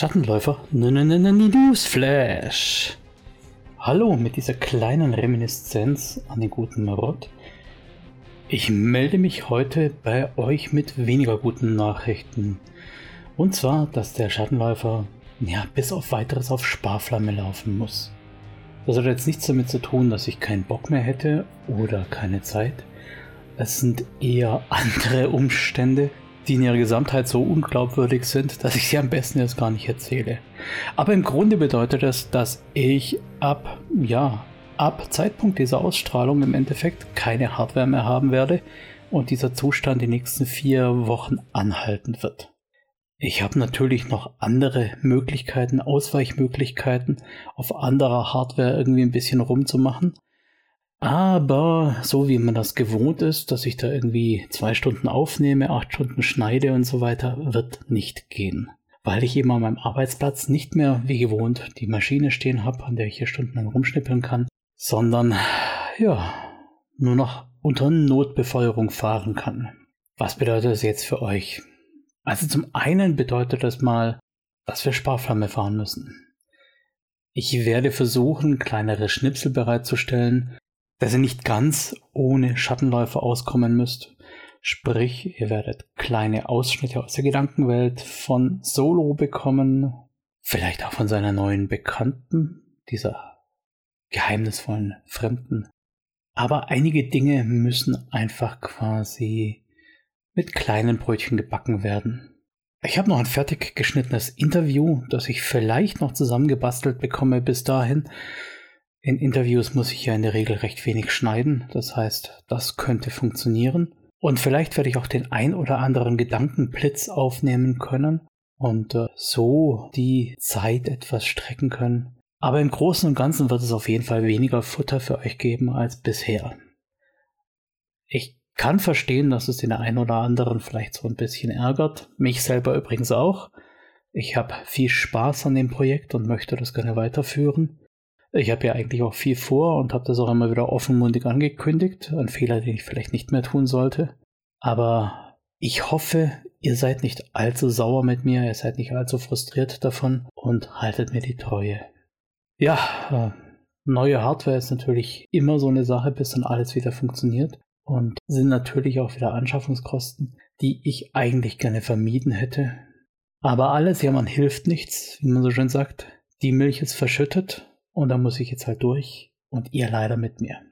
Schattenläufer, Newsflash. Hallo mit dieser kleinen Reminiszenz an den guten Marott. Ich melde mich heute bei euch mit weniger guten Nachrichten. Und zwar, dass der Schattenläufer ja bis auf weiteres auf Sparflamme laufen muss. Das hat jetzt nichts damit zu tun, dass ich keinen Bock mehr hätte oder keine Zeit. Es sind eher andere Umstände, die in ihrer Gesamtheit so unglaubwürdig sind, dass ich sie am besten jetzt gar nicht erzähle. Aber im Grunde bedeutet das, dass ich ab, ja, ab Zeitpunkt dieser Ausstrahlung im Endeffekt keine Hardware mehr haben werde und dieser Zustand die nächsten vier Wochen anhalten wird. Ich habe natürlich noch andere Möglichkeiten, Ausweichmöglichkeiten, auf anderer Hardware irgendwie ein bisschen rumzumachen. Aber so wie man das gewohnt ist, dass ich da irgendwie zwei Stunden aufnehme, acht Stunden schneide und so weiter, wird nicht gehen. Weil ich eben an meinem Arbeitsplatz nicht mehr wie gewohnt die Maschine stehen habe, an der ich hier stundenlang rumschnippeln kann, sondern ja, nur noch unter Notbefeuerung fahren kann. Was bedeutet das jetzt für euch? Also zum einen bedeutet das mal, dass wir Sparflamme fahren müssen. Ich werde versuchen, kleinere Schnipsel bereitzustellen, dass ihr nicht ganz ohne Schattenläufer auskommen müsst. Sprich, ihr werdet kleine Ausschnitte aus der Gedankenwelt von Solo bekommen, vielleicht auch von seiner neuen Bekannten, dieser geheimnisvollen Fremden. Aber einige Dinge müssen einfach quasi mit kleinen Brötchen gebacken werden. Ich habe noch ein fertig geschnittenes Interview, das ich vielleicht noch zusammengebastelt bekomme bis dahin. In Interviews muss ich ja in der Regel recht wenig schneiden, das heißt, das könnte funktionieren. Und vielleicht werde ich auch den ein oder anderen Gedankenblitz aufnehmen können und äh, so die Zeit etwas strecken können. Aber im Großen und Ganzen wird es auf jeden Fall weniger Futter für euch geben als bisher. Ich kann verstehen, dass es den einen oder anderen vielleicht so ein bisschen ärgert. Mich selber übrigens auch. Ich habe viel Spaß an dem Projekt und möchte das gerne weiterführen. Ich habe ja eigentlich auch viel vor und habe das auch immer wieder offenmundig angekündigt. Ein Fehler, den ich vielleicht nicht mehr tun sollte. Aber ich hoffe, ihr seid nicht allzu sauer mit mir, ihr seid nicht allzu frustriert davon und haltet mir die Treue. Ja, äh, neue Hardware ist natürlich immer so eine Sache, bis dann alles wieder funktioniert. Und sind natürlich auch wieder Anschaffungskosten, die ich eigentlich gerne vermieden hätte. Aber alles jammern hilft nichts, wie man so schön sagt. Die Milch ist verschüttet und da muss ich jetzt halt durch und ihr leider mit mir.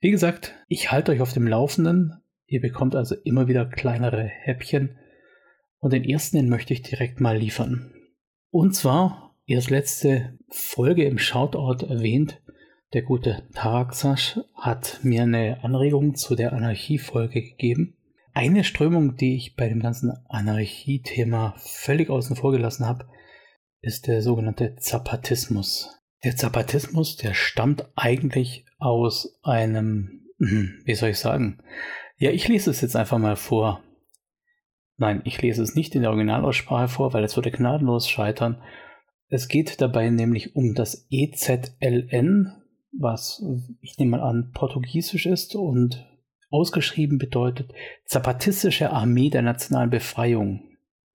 Wie gesagt, ich halte euch auf dem Laufenden. Ihr bekommt also immer wieder kleinere Häppchen. Und den ersten, den möchte ich direkt mal liefern. Und zwar, erst letzte Folge im Shoutout erwähnt, der gute Taraxasch hat mir eine Anregung zu der Anarchie-Folge gegeben. Eine Strömung, die ich bei dem ganzen Anarchie-Thema völlig außen vor gelassen habe, ist der sogenannte Zapatismus. Der Zapatismus, der stammt eigentlich aus einem, hm, wie soll ich sagen? Ja, ich lese es jetzt einfach mal vor. Nein, ich lese es nicht in der Originalaussprache vor, weil es würde gnadenlos scheitern. Es geht dabei nämlich um das EZLN, was ich nehme mal an portugiesisch ist und ausgeschrieben bedeutet Zapatistische Armee der nationalen Befreiung.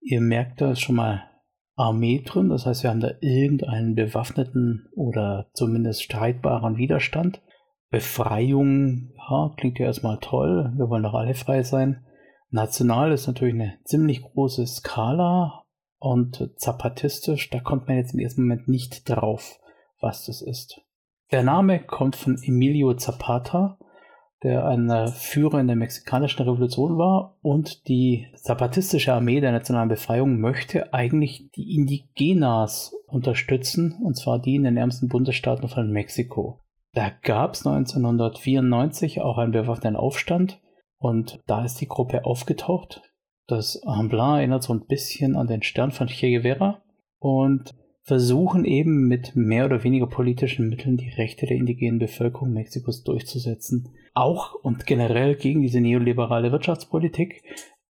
Ihr merkt da schon mal Armee drin. Das heißt, wir haben da irgendeinen bewaffneten oder zumindest streitbaren Widerstand. Befreiung, ja, klingt ja erstmal toll. Wir wollen doch alle frei sein. National ist natürlich eine ziemlich große Skala und zapatistisch, da kommt man jetzt im ersten Moment nicht drauf, was das ist. Der Name kommt von Emilio Zapata, der ein Führer in der mexikanischen Revolution war und die Zapatistische Armee der nationalen Befreiung möchte eigentlich die Indigenas unterstützen, und zwar die in den ärmsten Bundesstaaten von Mexiko. Da gab es 1994 auch einen bewaffneten Aufstand und da ist die Gruppe aufgetaucht. Das Emblem erinnert so ein bisschen an den Stern von Che Guevara und versuchen eben mit mehr oder weniger politischen Mitteln die Rechte der indigenen Bevölkerung Mexikos durchzusetzen. Auch und generell gegen diese neoliberale Wirtschaftspolitik,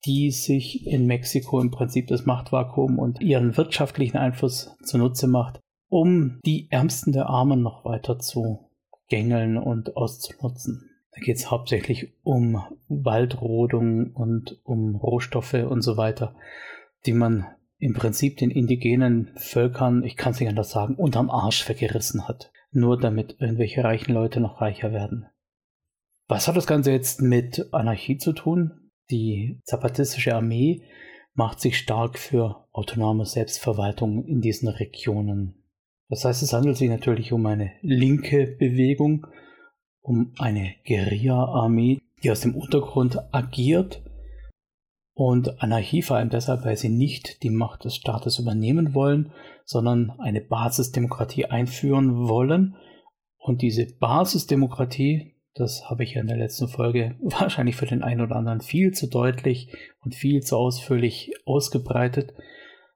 die sich in Mexiko im Prinzip das Machtvakuum und ihren wirtschaftlichen Einfluss zunutze macht, um die Ärmsten der Armen noch weiter zu gängeln und auszunutzen. Da geht es hauptsächlich um Waldrodung und um Rohstoffe und so weiter, die man im Prinzip den indigenen Völkern, ich kann es nicht anders sagen, unterm Arsch weggerissen hat. Nur damit irgendwelche reichen Leute noch reicher werden. Was hat das Ganze jetzt mit Anarchie zu tun? Die zapatistische Armee macht sich stark für autonome Selbstverwaltung in diesen Regionen. Das heißt, es handelt sich natürlich um eine linke Bewegung, um eine Guerilla-Armee, die aus dem Untergrund agiert und Anarchie vor allem deshalb, weil sie nicht die Macht des Staates übernehmen wollen, sondern eine Basisdemokratie einführen wollen. Und diese Basisdemokratie, das habe ich ja in der letzten Folge wahrscheinlich für den einen oder anderen viel zu deutlich und viel zu ausführlich ausgebreitet.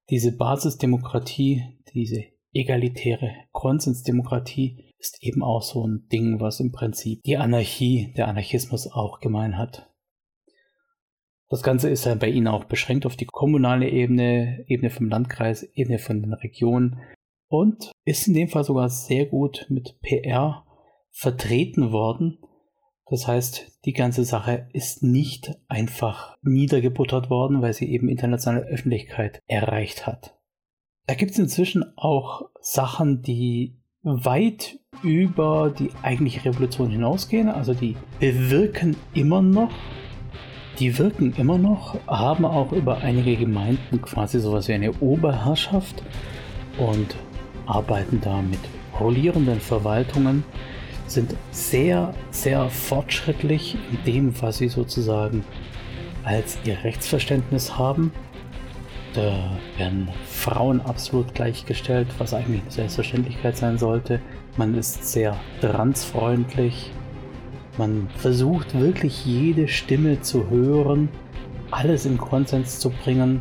Diese Basisdemokratie, diese egalitäre Konsensdemokratie ist eben auch so ein Ding, was im Prinzip die Anarchie, der Anarchismus auch gemein hat. Das Ganze ist ja bei Ihnen auch beschränkt auf die kommunale Ebene, Ebene vom Landkreis, Ebene von den Regionen und ist in dem Fall sogar sehr gut mit PR vertreten worden. Das heißt, die ganze Sache ist nicht einfach niedergebuttert worden, weil sie eben internationale Öffentlichkeit erreicht hat. Da gibt es inzwischen auch Sachen, die weit über die eigentliche Revolution hinausgehen. Also die bewirken immer noch die wirken immer noch, haben auch über einige Gemeinden quasi sowas wie eine Oberherrschaft und arbeiten da mit rollierenden Verwaltungen, sind sehr, sehr fortschrittlich in dem, was sie sozusagen als ihr Rechtsverständnis haben. Da werden Frauen absolut gleichgestellt, was eigentlich eine Selbstverständlichkeit sein sollte. Man ist sehr transfreundlich, man versucht wirklich jede Stimme zu hören, alles in Konsens zu bringen.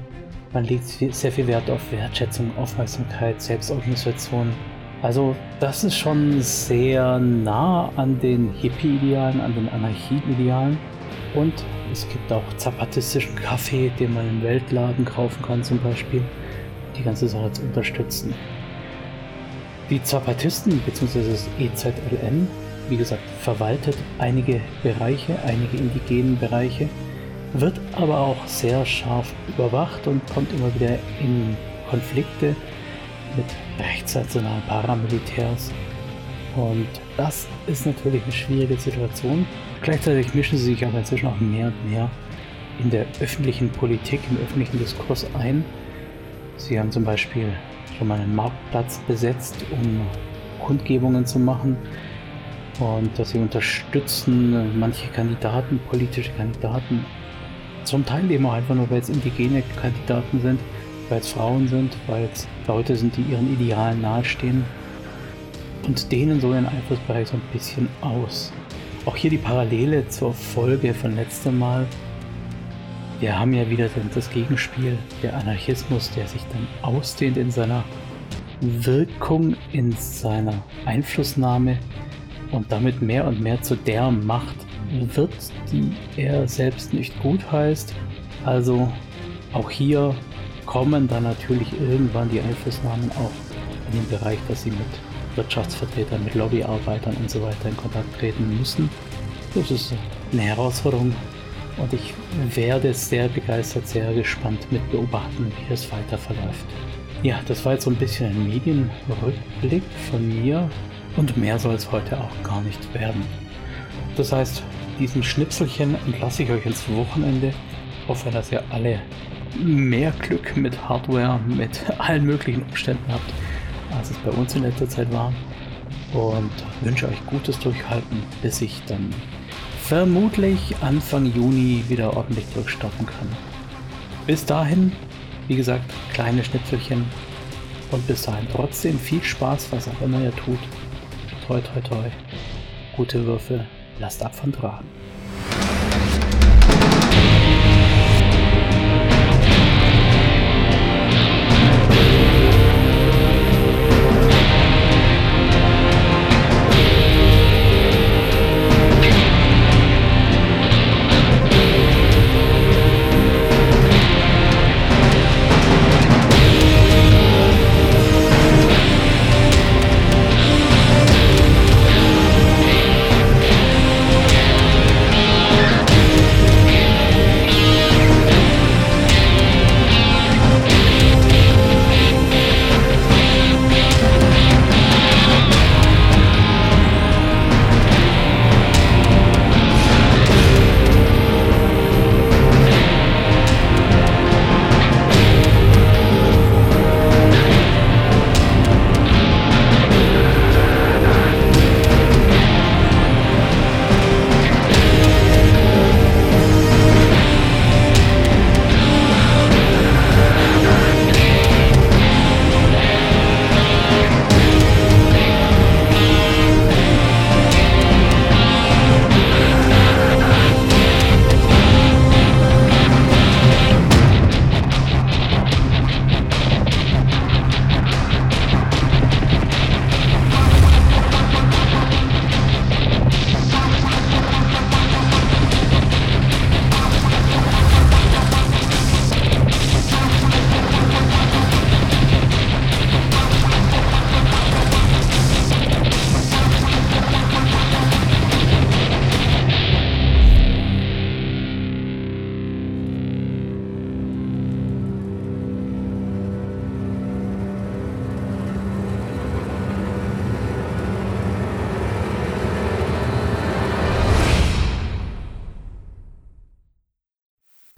Man legt sehr viel Wert auf Wertschätzung, Aufmerksamkeit, Selbstorganisation. Also das ist schon sehr nah an den Hippie-Idealen, an den Anarchie-Idealen. Und es gibt auch zapatistischen Kaffee, den man im Weltladen kaufen kann zum Beispiel, die ganze Sache zu unterstützen. Die Zapatisten bzw. das EZLN wie gesagt, verwaltet einige Bereiche, einige indigenen Bereiche, wird aber auch sehr scharf überwacht und kommt immer wieder in Konflikte mit rechtsnationalen Paramilitärs. Und das ist natürlich eine schwierige Situation. Gleichzeitig mischen sie sich aber inzwischen auch mehr und mehr in der öffentlichen Politik, im öffentlichen Diskurs ein. Sie haben zum Beispiel schon mal einen Marktplatz besetzt, um Kundgebungen zu machen und dass sie unterstützen manche Kandidaten, politische Kandidaten, zum Teil eben auch einfach nur, weil es indigene Kandidaten sind, weil es Frauen sind, weil es Leute sind, die ihren Idealen nahestehen. Und denen so ihren Einflussbereich so ein bisschen aus. Auch hier die Parallele zur Folge von letztem Mal. Wir haben ja wieder das Gegenspiel, der Anarchismus, der sich dann ausdehnt in seiner Wirkung, in seiner Einflussnahme und damit mehr und mehr zu der Macht wird, die er selbst nicht gut heißt. Also auch hier kommen dann natürlich irgendwann die Einflussnahmen auch in den Bereich, dass sie mit Wirtschaftsvertretern, mit Lobbyarbeitern und so weiter in Kontakt treten müssen. Das ist eine Herausforderung und ich werde sehr begeistert, sehr gespannt mit beobachten, wie es weiter verläuft. Ja, das war jetzt so ein bisschen ein Medienrückblick von mir und mehr soll es heute auch gar nicht werden. Das heißt, diesen Schnipselchen entlasse ich euch ins Wochenende. Hoffe, dass ihr alle mehr Glück mit Hardware, mit allen möglichen Umständen habt, als es bei uns in letzter Zeit war. Und wünsche euch gutes Durchhalten, bis ich dann vermutlich Anfang Juni wieder ordentlich durchstarten kann. Bis dahin, wie gesagt, kleine Schnipselchen und bis dahin trotzdem viel Spaß, was auch immer ihr tut. Toi, toi, toi. Gute Würfel. Lasst ab von Drachen.